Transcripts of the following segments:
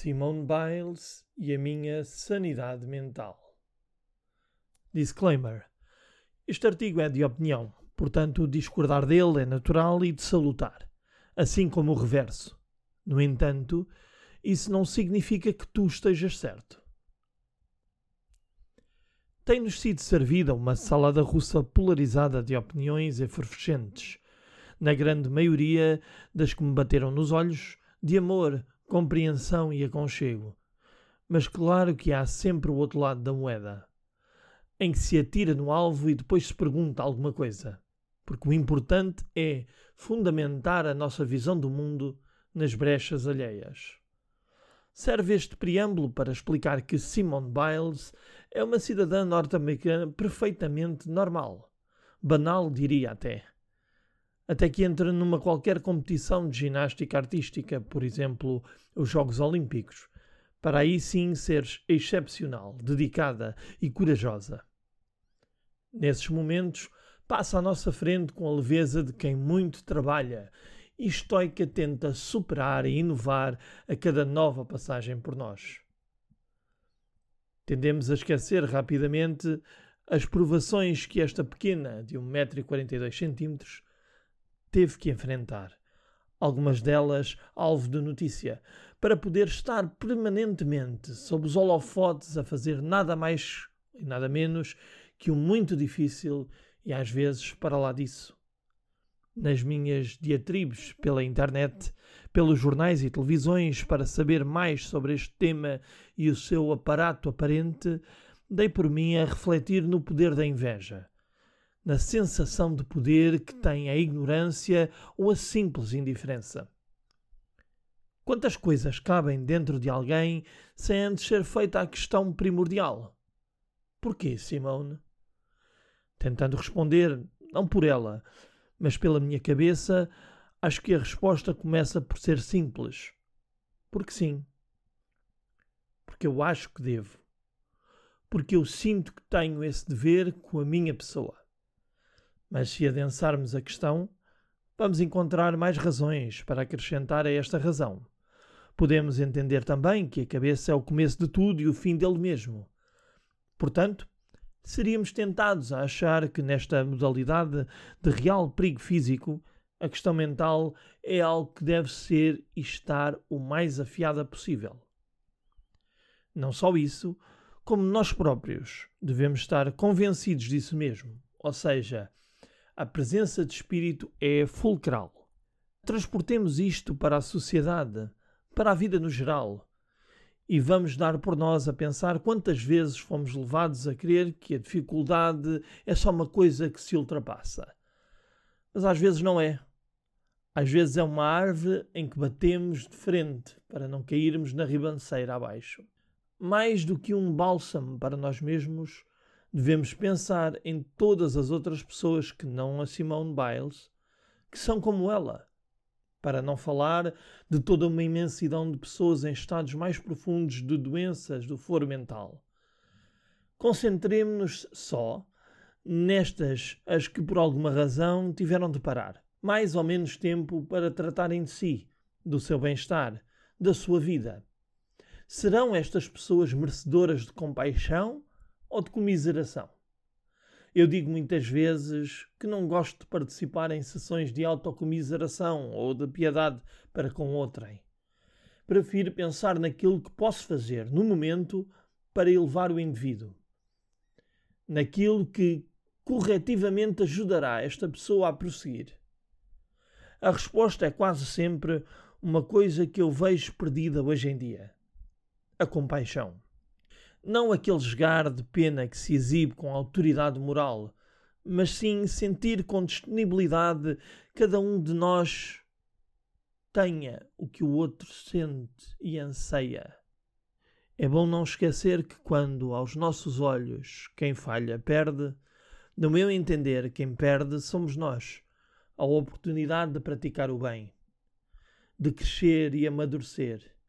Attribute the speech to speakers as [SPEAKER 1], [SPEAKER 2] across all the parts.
[SPEAKER 1] Simone Biles e a minha sanidade mental. Disclaimer: Este artigo é de opinião, portanto, discordar dele é natural e de salutar, assim como o reverso. No entanto, isso não significa que tu estejas certo. Tem-nos sido servida uma salada russa polarizada de opiniões efervescentes, na grande maioria das que me bateram nos olhos, de amor, compreensão e aconchego. Mas claro que há sempre o outro lado da moeda, em que se atira no alvo e depois se pergunta alguma coisa. Porque o importante é fundamentar a nossa visão do mundo nas brechas alheias. Serve este preâmbulo para explicar que Simone Biles é uma cidadã norte-americana perfeitamente normal. Banal, diria até até que entre numa qualquer competição de ginástica artística, por exemplo, os Jogos Olímpicos, para aí sim seres excepcional, dedicada e corajosa. Nesses momentos, passa à nossa frente com a leveza de quem muito trabalha e estoica tenta superar e inovar a cada nova passagem por nós. Tendemos a esquecer rapidamente as provações que esta pequena, de 1,42m, teve que enfrentar, algumas delas alvo de notícia, para poder estar permanentemente sob os holofotes a fazer nada mais e nada menos que o muito difícil e às vezes para lá disso. Nas minhas diatribes pela internet, pelos jornais e televisões para saber mais sobre este tema e o seu aparato aparente, dei por mim a refletir no poder da inveja na sensação de poder que tem a ignorância ou a simples indiferença. Quantas coisas cabem dentro de alguém sem antes ser feita a questão primordial? Porquê, Simone? Tentando responder, não por ela, mas pela minha cabeça, acho que a resposta começa por ser simples. Porque sim. Porque eu acho que devo. Porque eu sinto que tenho esse dever com a minha pessoa. Mas se adensarmos a questão, vamos encontrar mais razões para acrescentar a esta razão. Podemos entender também que a cabeça é o começo de tudo e o fim dele mesmo. Portanto, seríamos tentados a achar que nesta modalidade de real perigo físico, a questão mental é algo que deve ser e estar o mais afiada possível. Não só isso, como nós próprios devemos estar convencidos disso mesmo, ou seja, a presença de espírito é fulcral. Transportemos isto para a sociedade, para a vida no geral, e vamos dar por nós a pensar quantas vezes fomos levados a crer que a dificuldade é só uma coisa que se ultrapassa. Mas às vezes não é. Às vezes é uma árvore em que batemos de frente para não cairmos na ribanceira abaixo. Mais do que um bálsamo para nós mesmos, devemos pensar em todas as outras pessoas que não a Simone Biles, que são como ela. Para não falar de toda uma imensidão de pessoas em estados mais profundos de doenças do foro mental. Concentremos-nos só nestas as que por alguma razão tiveram de parar. Mais ou menos tempo para tratarem de si, do seu bem-estar, da sua vida. Serão estas pessoas merecedoras de compaixão ou de comiseração. Eu digo muitas vezes que não gosto de participar em sessões de autocomiseração ou de piedade para com outrem. Prefiro pensar naquilo que posso fazer no momento para elevar o indivíduo. Naquilo que corretivamente ajudará esta pessoa a prosseguir. A resposta é quase sempre uma coisa que eu vejo perdida hoje em dia: a compaixão não aquele esgar de pena que se exibe com autoridade moral, mas sim sentir com disponibilidade cada um de nós tenha o que o outro sente e anseia. É bom não esquecer que quando aos nossos olhos quem falha perde, no meu entender, quem perde somos nós, a oportunidade de praticar o bem, de crescer e amadurecer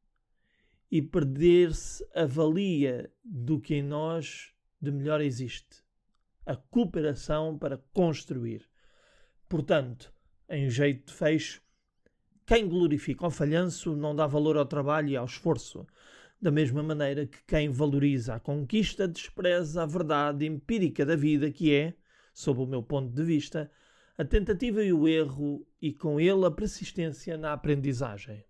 [SPEAKER 1] e perder-se a valia do que em nós de melhor existe. A cooperação para construir. Portanto, em jeito de fecho, Quem glorifica o falhanço não dá valor ao trabalho e ao esforço, da mesma maneira que quem valoriza a conquista despreza a verdade empírica da vida, que é, sob o meu ponto de vista, a tentativa e o erro e com ele a persistência na aprendizagem.